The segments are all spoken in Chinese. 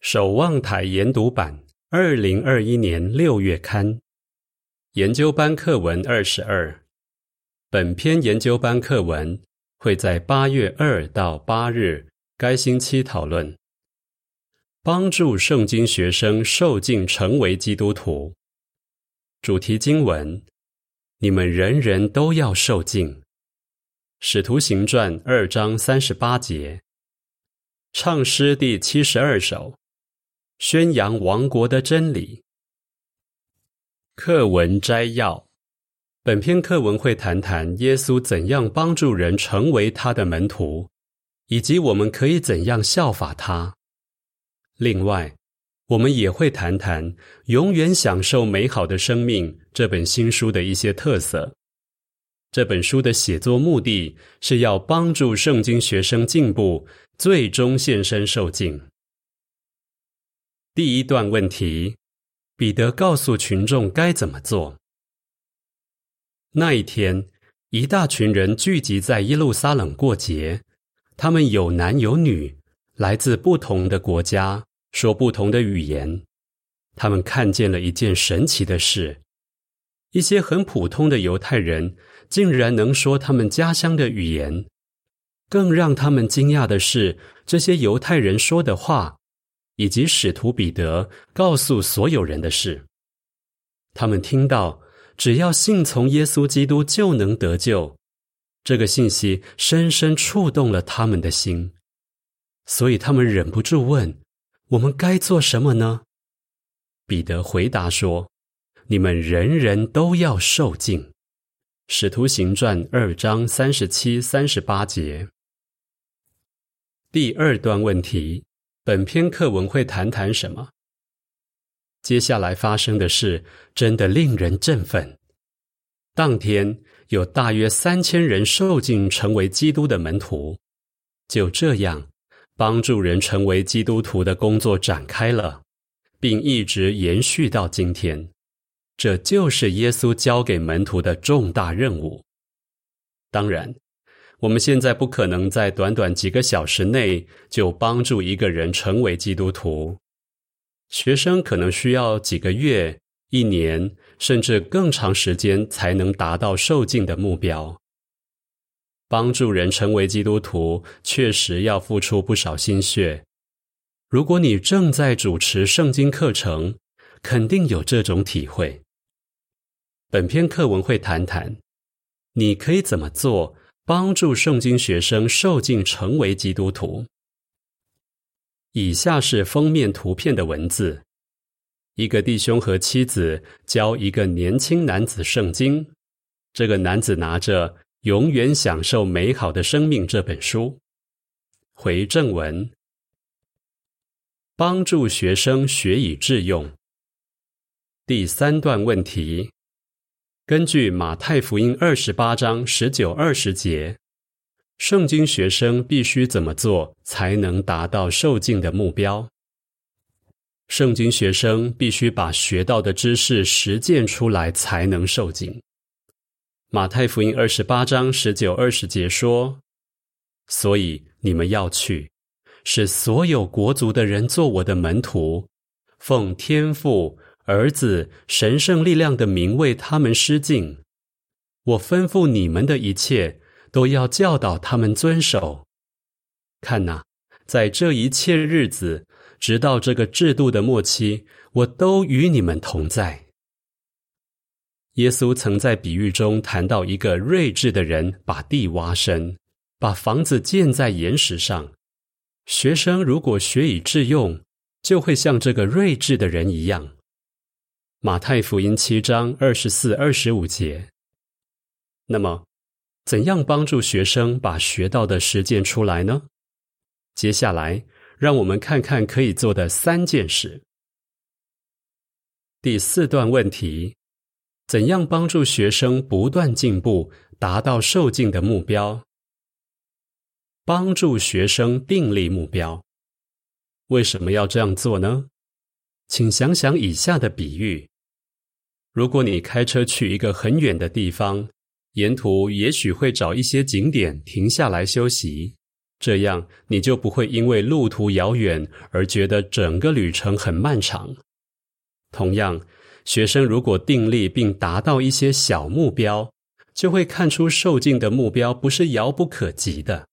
守望台研读版，二零二一年六月刊，研究班课文二十二。本篇研究班课文会在八月二到八日该星期讨论，帮助圣经学生受尽成为基督徒。主题经文：你们人人都要受尽。使徒行传二章三十八节。唱诗第七十二首。宣扬王国的真理。课文摘要：本篇课文会谈谈耶稣怎样帮助人成为他的门徒，以及我们可以怎样效法他。另外，我们也会谈谈《永远享受美好的生命》这本新书的一些特色。这本书的写作目的是要帮助圣经学生进步，最终献身受敬。第一段问题：彼得告诉群众该怎么做。那一天，一大群人聚集在耶路撒冷过节，他们有男有女，来自不同的国家，说不同的语言。他们看见了一件神奇的事：一些很普通的犹太人竟然能说他们家乡的语言。更让他们惊讶的是，这些犹太人说的话。以及使徒彼得告诉所有人的事，他们听到只要信从耶稣基督就能得救，这个信息深深触动了他们的心，所以他们忍不住问：“我们该做什么呢？”彼得回答说：“你们人人都要受尽。”使徒行传二章三十七、三十八节。第二段问题。本篇课文会谈谈什么？接下来发生的事真的令人振奋。当天有大约三千人受尽成为基督的门徒。就这样，帮助人成为基督徒的工作展开了，并一直延续到今天。这就是耶稣交给门徒的重大任务。当然。我们现在不可能在短短几个小时内就帮助一个人成为基督徒。学生可能需要几个月、一年，甚至更长时间才能达到受尽的目标。帮助人成为基督徒，确实要付出不少心血。如果你正在主持圣经课程，肯定有这种体会。本篇课文会谈谈，你可以怎么做。帮助圣经学生受尽成为基督徒。以下是封面图片的文字：一个弟兄和妻子教一个年轻男子圣经。这个男子拿着《永远享受美好的生命》这本书。回正文：帮助学生学以致用。第三段问题。根据马太福音二十八章十九二十节，圣经学生必须怎么做才能达到受尽的目标？圣经学生必须把学到的知识实践出来，才能受尽。马太福音二十八章十九二十节说：“所以你们要去，使所有国族的人做我的门徒，奉天父。”儿子神圣力量的名为他们施敬，我吩咐你们的一切都要教导他们遵守。看呐，在这一切日子，直到这个制度的末期，我都与你们同在。耶稣曾在比喻中谈到一个睿智的人，把地挖深，把房子建在岩石上。学生如果学以致用，就会像这个睿智的人一样。马太福音七章二十四、二十五节。那么，怎样帮助学生把学到的实践出来呢？接下来，让我们看看可以做的三件事。第四段问题：怎样帮助学生不断进步，达到受尽的目标？帮助学生订立目标。为什么要这样做呢？请想想以下的比喻：如果你开车去一个很远的地方，沿途也许会找一些景点停下来休息。这样你就不会因为路途遥远而觉得整个旅程很漫长。同样，学生如果订立并达到一些小目标，就会看出受尽的目标不是遥不可及的。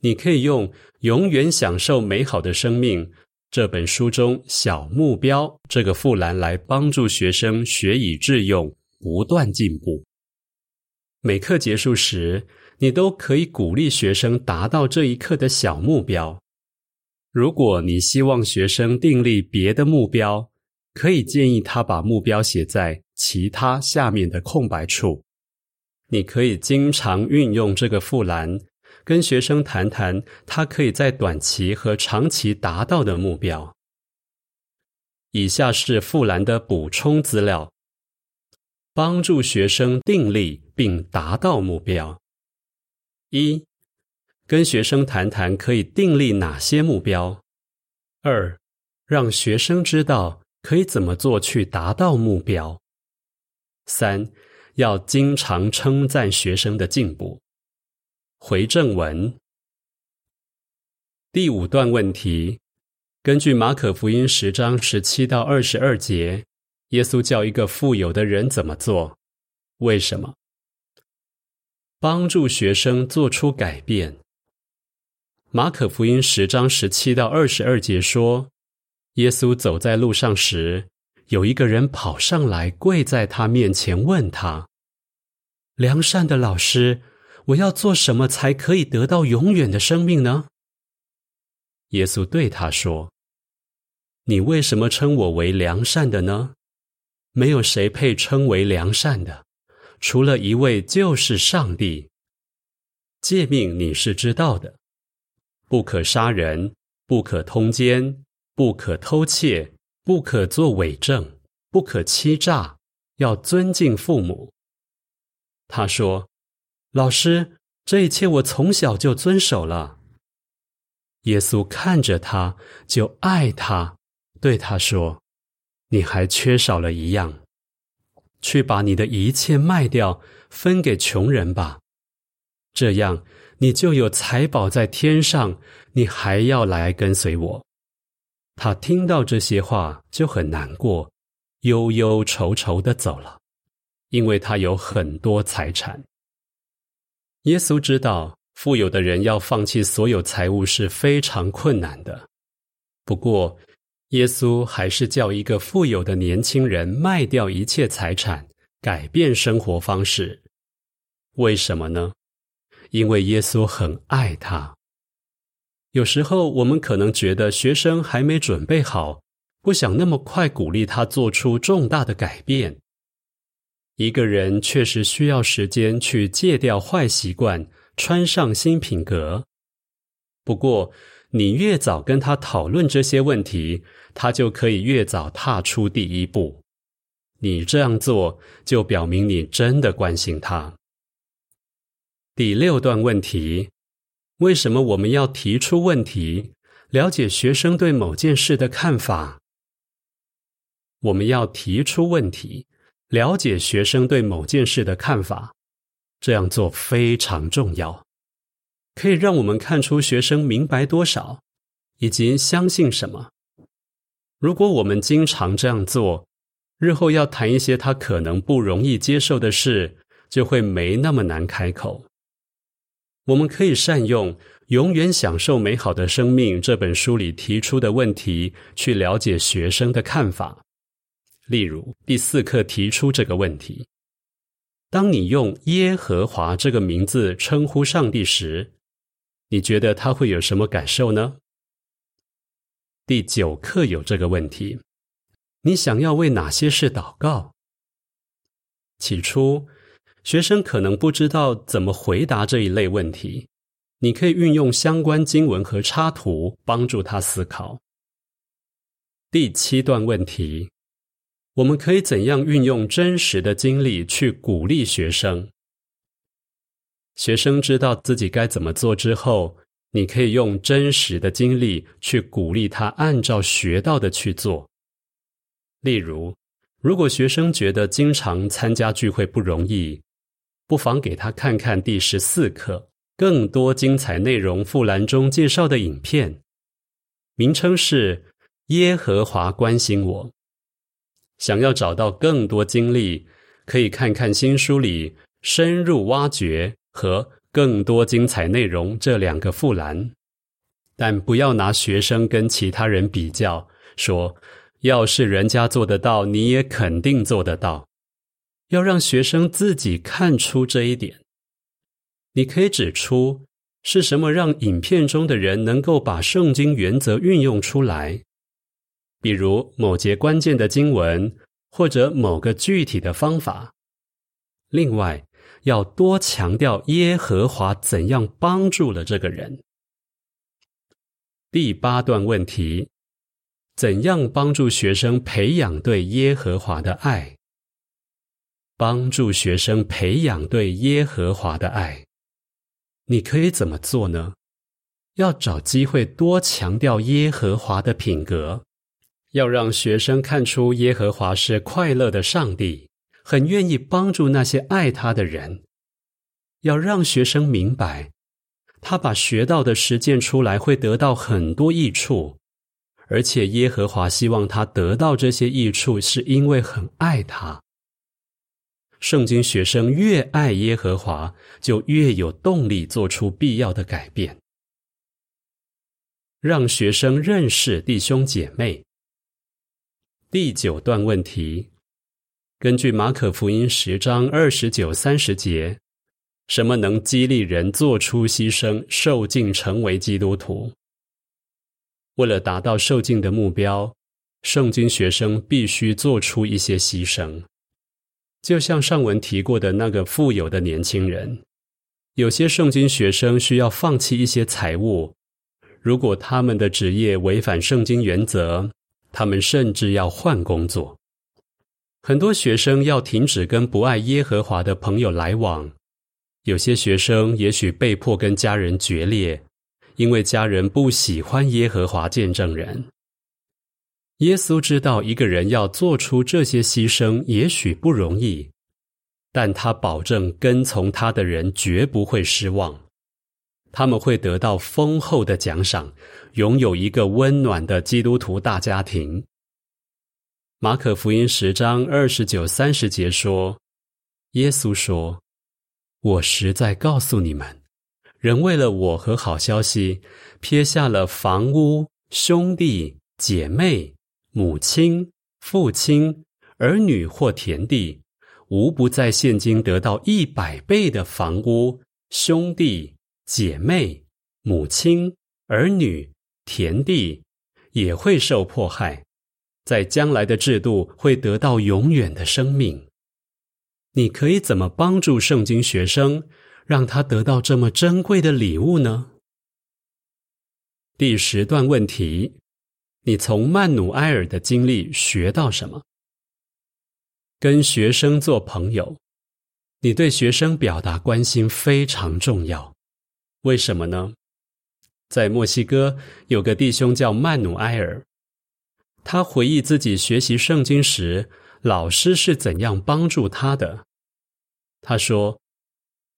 你可以用“永远享受美好的生命”这本书中“小目标”这个副栏来帮助学生学以致用，不断进步。每课结束时，你都可以鼓励学生达到这一课的小目标。如果你希望学生订立别的目标，可以建议他把目标写在其他下面的空白处。你可以经常运用这个副栏。跟学生谈谈他可以在短期和长期达到的目标。以下是富兰的补充资料，帮助学生定立并达到目标。一，跟学生谈谈可以订立哪些目标。二，让学生知道可以怎么做去达到目标。三，要经常称赞学生的进步。回正文第五段问题：根据马可福音十章十七到二十二节，耶稣叫一个富有的人怎么做？为什么？帮助学生做出改变。马可福音十章十七到二十二节说，耶稣走在路上时，有一个人跑上来，跪在他面前，问他：“良善的老师。”我要做什么才可以得到永远的生命呢？耶稣对他说：“你为什么称我为良善的呢？没有谁配称为良善的，除了一位，就是上帝。诫命你是知道的：不可杀人，不可通奸，不可偷窃，不可作伪证，不可欺诈，要尊敬父母。”他说。老师，这一切我从小就遵守了。耶稣看着他，就爱他，对他说：“你还缺少了一样，去把你的一切卖掉，分给穷人吧。这样，你就有财宝在天上。你还要来跟随我。”他听到这些话，就很难过，忧忧愁愁的走了，因为他有很多财产。耶稣知道，富有的人要放弃所有财物是非常困难的。不过，耶稣还是叫一个富有的年轻人卖掉一切财产，改变生活方式。为什么呢？因为耶稣很爱他。有时候，我们可能觉得学生还没准备好，不想那么快鼓励他做出重大的改变。一个人确实需要时间去戒掉坏习惯，穿上新品格。不过，你越早跟他讨论这些问题，他就可以越早踏出第一步。你这样做，就表明你真的关心他。第六段问题：为什么我们要提出问题，了解学生对某件事的看法？我们要提出问题。了解学生对某件事的看法，这样做非常重要，可以让我们看出学生明白多少，以及相信什么。如果我们经常这样做，日后要谈一些他可能不容易接受的事，就会没那么难开口。我们可以善用《永远享受美好的生命》这本书里提出的问题，去了解学生的看法。例如，第四课提出这个问题：当你用耶和华这个名字称呼上帝时，你觉得他会有什么感受呢？第九课有这个问题：你想要为哪些事祷告？起初，学生可能不知道怎么回答这一类问题，你可以运用相关经文和插图帮助他思考。第七段问题。我们可以怎样运用真实的经历去鼓励学生？学生知道自己该怎么做之后，你可以用真实的经历去鼓励他按照学到的去做。例如，如果学生觉得经常参加聚会不容易，不妨给他看看第十四课，更多精彩内容附栏中介绍的影片，名称是《耶和华关心我》。想要找到更多经历，可以看看新书里深入挖掘和更多精彩内容这两个副栏。但不要拿学生跟其他人比较，说要是人家做得到，你也肯定做得到。要让学生自己看出这一点。你可以指出是什么让影片中的人能够把圣经原则运用出来，比如某节关键的经文，或者某个具体的方法。另外，要多强调耶和华怎样帮助了这个人。第八段问题：怎样帮助学生培养对耶和华的爱？帮助学生培养对耶和华的爱，你可以怎么做呢？要找机会多强调耶和华的品格，要让学生看出耶和华是快乐的上帝，很愿意帮助那些爱他的人。要让学生明白，他把学到的实践出来会得到很多益处，而且耶和华希望他得到这些益处，是因为很爱他。圣经学生越爱耶和华，就越有动力做出必要的改变。让学生认识弟兄姐妹。第九段问题：根据马可福音十章二十九、三十节，什么能激励人做出牺牲、受尽成为基督徒？为了达到受尽的目标，圣经学生必须做出一些牺牲。就像上文提过的那个富有的年轻人，有些圣经学生需要放弃一些财物。如果他们的职业违反圣经原则，他们甚至要换工作。很多学生要停止跟不爱耶和华的朋友来往。有些学生也许被迫跟家人决裂，因为家人不喜欢耶和华见证人。耶稣知道一个人要做出这些牺牲也许不容易，但他保证跟从他的人绝不会失望，他们会得到丰厚的奖赏，拥有一个温暖的基督徒大家庭。马可福音十章二十九、三十节说：“耶稣说，我实在告诉你们，人为了我和好消息，撇下了房屋、兄弟姐妹。”母亲、父亲、儿女或田地，无不在现今得到一百倍的房屋、兄弟姐妹、母亲、儿女、田地，也会受迫害，在将来的制度会得到永远的生命。你可以怎么帮助圣经学生，让他得到这么珍贵的礼物呢？第十段问题。你从曼努埃尔的经历学到什么？跟学生做朋友，你对学生表达关心非常重要。为什么呢？在墨西哥有个弟兄叫曼努埃尔，他回忆自己学习圣经时，老师是怎样帮助他的。他说，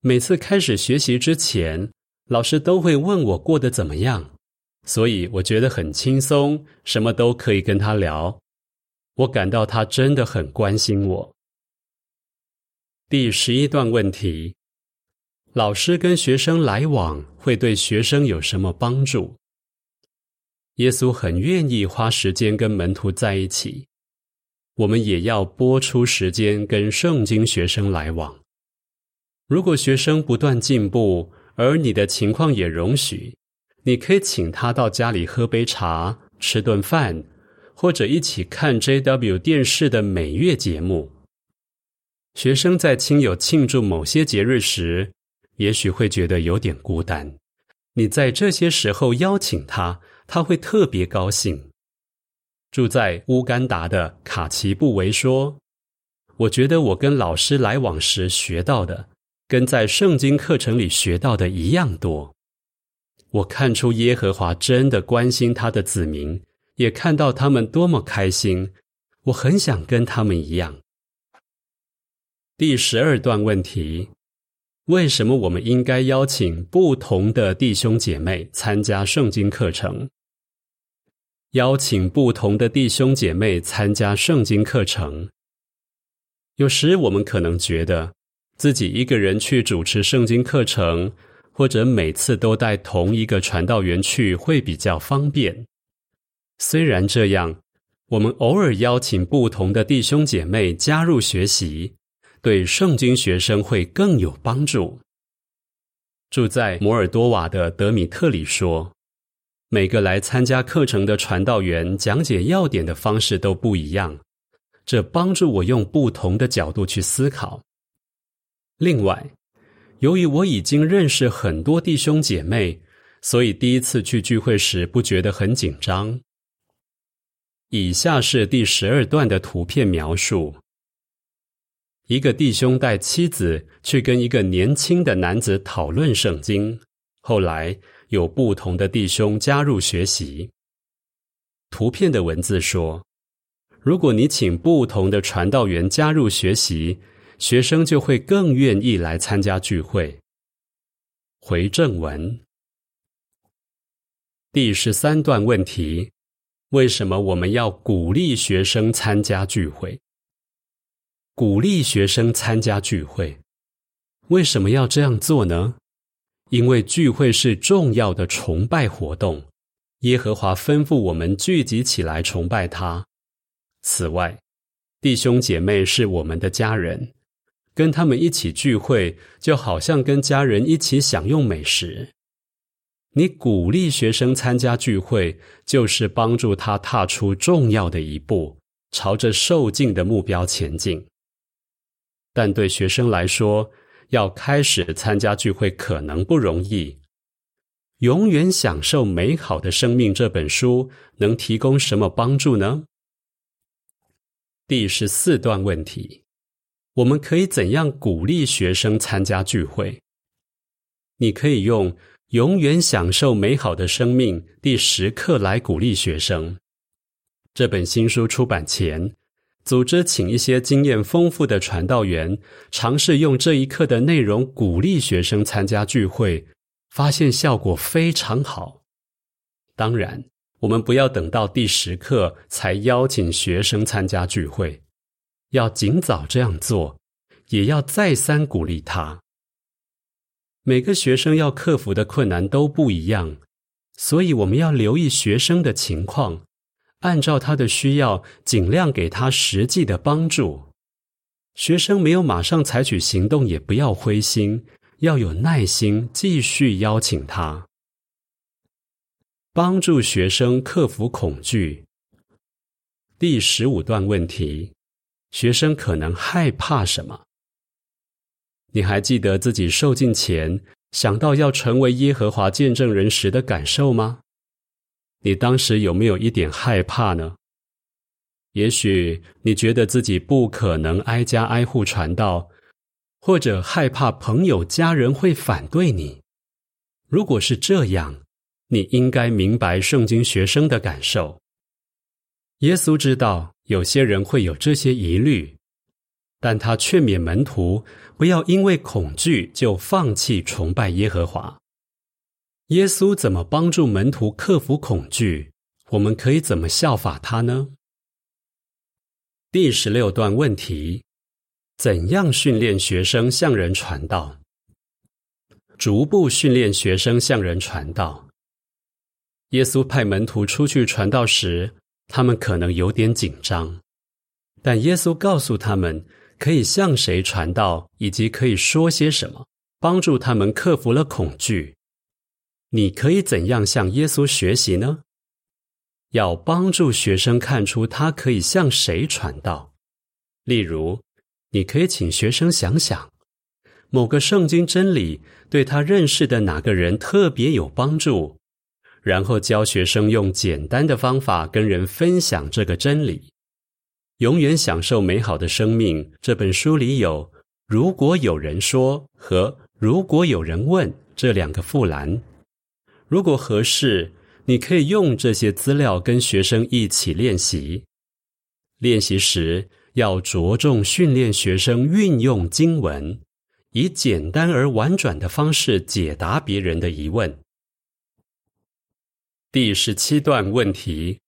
每次开始学习之前，老师都会问我过得怎么样。所以我觉得很轻松，什么都可以跟他聊。我感到他真的很关心我。第十一段问题：老师跟学生来往会对学生有什么帮助？耶稣很愿意花时间跟门徒在一起，我们也要拨出时间跟圣经学生来往。如果学生不断进步，而你的情况也容许。你可以请他到家里喝杯茶、吃顿饭，或者一起看 JW 电视的每月节目。学生在亲友庆祝某些节日时，也许会觉得有点孤单。你在这些时候邀请他，他会特别高兴。住在乌干达的卡奇布维说：“我觉得我跟老师来往时学到的，跟在圣经课程里学到的一样多。”我看出耶和华真的关心他的子民，也看到他们多么开心。我很想跟他们一样。第十二段问题：为什么我们应该邀请不同的弟兄姐妹参加圣经课程？邀请不同的弟兄姐妹参加圣经课程。有时我们可能觉得自己一个人去主持圣经课程，或者每次都带同一个传道员去会比较方便。虽然这样，我们偶尔邀请不同的弟兄姐妹加入学习，对圣经学生会更有帮助。住在摩尔多瓦的德米特里说：“每个来参加课程的传道员讲解要点的方式都不一样，这帮助我用不同的角度去思考。另外，由于我已经认识很多弟兄姐妹，所以第一次去聚会时不觉得很紧张。”以下是第十二段的图片描述：一个弟兄带妻子去跟一个年轻的男子讨论圣经，后来有不同的弟兄加入学习。图片的文字说：如果你请不同的传道员加入学习，学生就会更愿意来参加聚会。回正文，第十三段问题。为什么我们要鼓励学生参加聚会？鼓励学生参加聚会，为什么要这样做呢？因为聚会是重要的崇拜活动，耶和华吩咐我们聚集起来崇拜他。此外，弟兄姐妹是我们的家人，跟他们一起聚会，就好像跟家人一起享用美食。你鼓励学生参加聚会，就是帮助他踏出重要的一步，朝着受尽的目标前进。但对学生来说，要开始参加聚会可能不容易。永远享受美好的生命这本书能提供什么帮助呢？第十四段问题：我们可以怎样鼓励学生参加聚会？你可以用。永远享受美好的生命第十课来鼓励学生。这本新书出版前，组织请一些经验丰富的传道员尝试用这一课的内容鼓励学生参加聚会，发现效果非常好。当然，我们不要等到第十课才邀请学生参加聚会，要尽早这样做，也要再三鼓励他。每个学生要克服的困难都不一样，所以我们要留意学生的情况，按照他的需要，尽量给他实际的帮助。学生没有马上采取行动，也不要灰心，要有耐心，继续邀请他，帮助学生克服恐惧。第十五段问题：学生可能害怕什么？你还记得自己受尽前想到要成为耶和华见证人时的感受吗？你当时有没有一点害怕呢？也许你觉得自己不可能挨家挨户传道，或者害怕朋友家人会反对你。如果是这样，你应该明白圣经学生的感受。耶稣知道有些人会有这些疑虑。但他劝勉门徒不要因为恐惧就放弃崇拜耶和华。耶稣怎么帮助门徒克服恐惧？我们可以怎么效法他呢？第十六段问题：怎样训练学生向人传道？逐步训练学生向人传道。耶稣派门徒出去传道时，他们可能有点紧张，但耶稣告诉他们。可以向谁传道，以及可以说些什么，帮助他们克服了恐惧。你可以怎样向耶稣学习呢？要帮助学生看出他可以向谁传道。例如，你可以请学生想想某个圣经真理对他认识的哪个人特别有帮助，然后教学生用简单的方法跟人分享这个真理。永远享受美好的生命。这本书里有“如果有人说”和“如果有人问”这两个副栏。如果合适，你可以用这些资料跟学生一起练习。练习时要着重训练学生运用经文，以简单而婉转的方式解答别人的疑问。第十七段问题：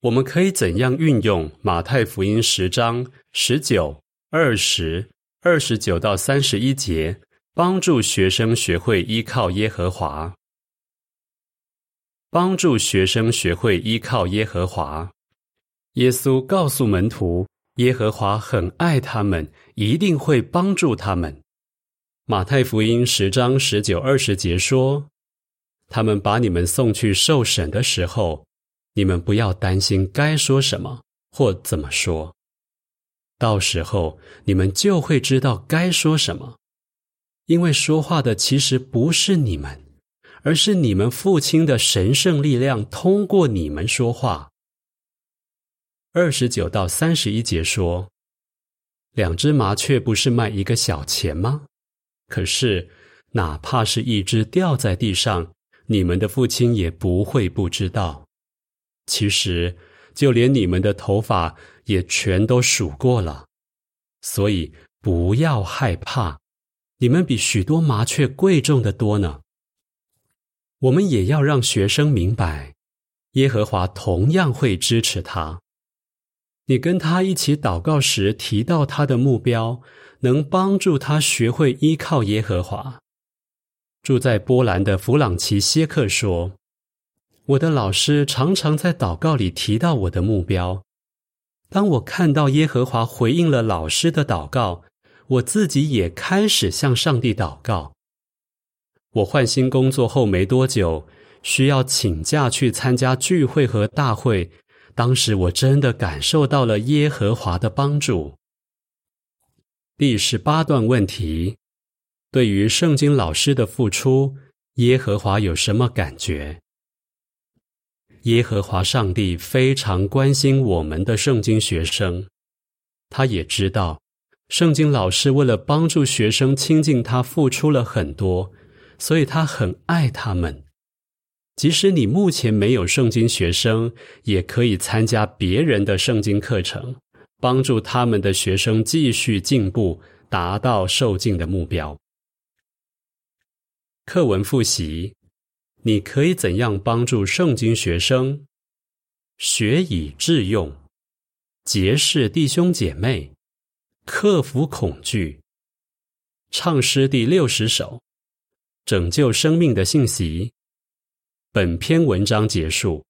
我们可以怎样运用马太福音十章十九、二十、二十九到三十一节，帮助学生学会依靠耶和华？帮助学生学会依靠耶和华。耶稣告诉门徒，耶和华很爱他们，一定会帮助他们。马太福音十章十九、二十节说。他们把你们送去受审的时候，你们不要担心该说什么或怎么说。到时候你们就会知道该说什么，因为说话的其实不是你们，而是你们父亲的神圣力量通过你们说话。二十九到三十一节说：两只麻雀不是卖一个小钱吗？可是哪怕是一只掉在地上。你们的父亲也不会不知道。其实，就连你们的头发也全都数过了。所以不要害怕，你们比许多麻雀贵重的多呢。我们也要让学生明白，耶和华同样会支持他。你跟他一起祷告时提到他的目标，能帮助他学会依靠耶和华。住在波兰的弗朗奇歇克说：“我的老师常常在祷告里提到我的目标。当我看到耶和华回应了老师的祷告，我自己也开始向上帝祷告。我换新工作后没多久，需要请假去参加聚会和大会。当时我真的感受到了耶和华的帮助。”第十八段问题。对于圣经老师的付出，耶和华有什么感觉？耶和华上帝非常关心我们的圣经学生，他也知道圣经老师为了帮助学生亲近他，付出了很多，所以他很爱他们。即使你目前没有圣经学生，也可以参加别人的圣经课程，帮助他们的学生继续进步，达到受敬的目标。课文复习：你可以怎样帮助圣经学生学以致用、结识弟兄姐妹、克服恐惧？唱诗第六十首，拯救生命的信息。本篇文章结束。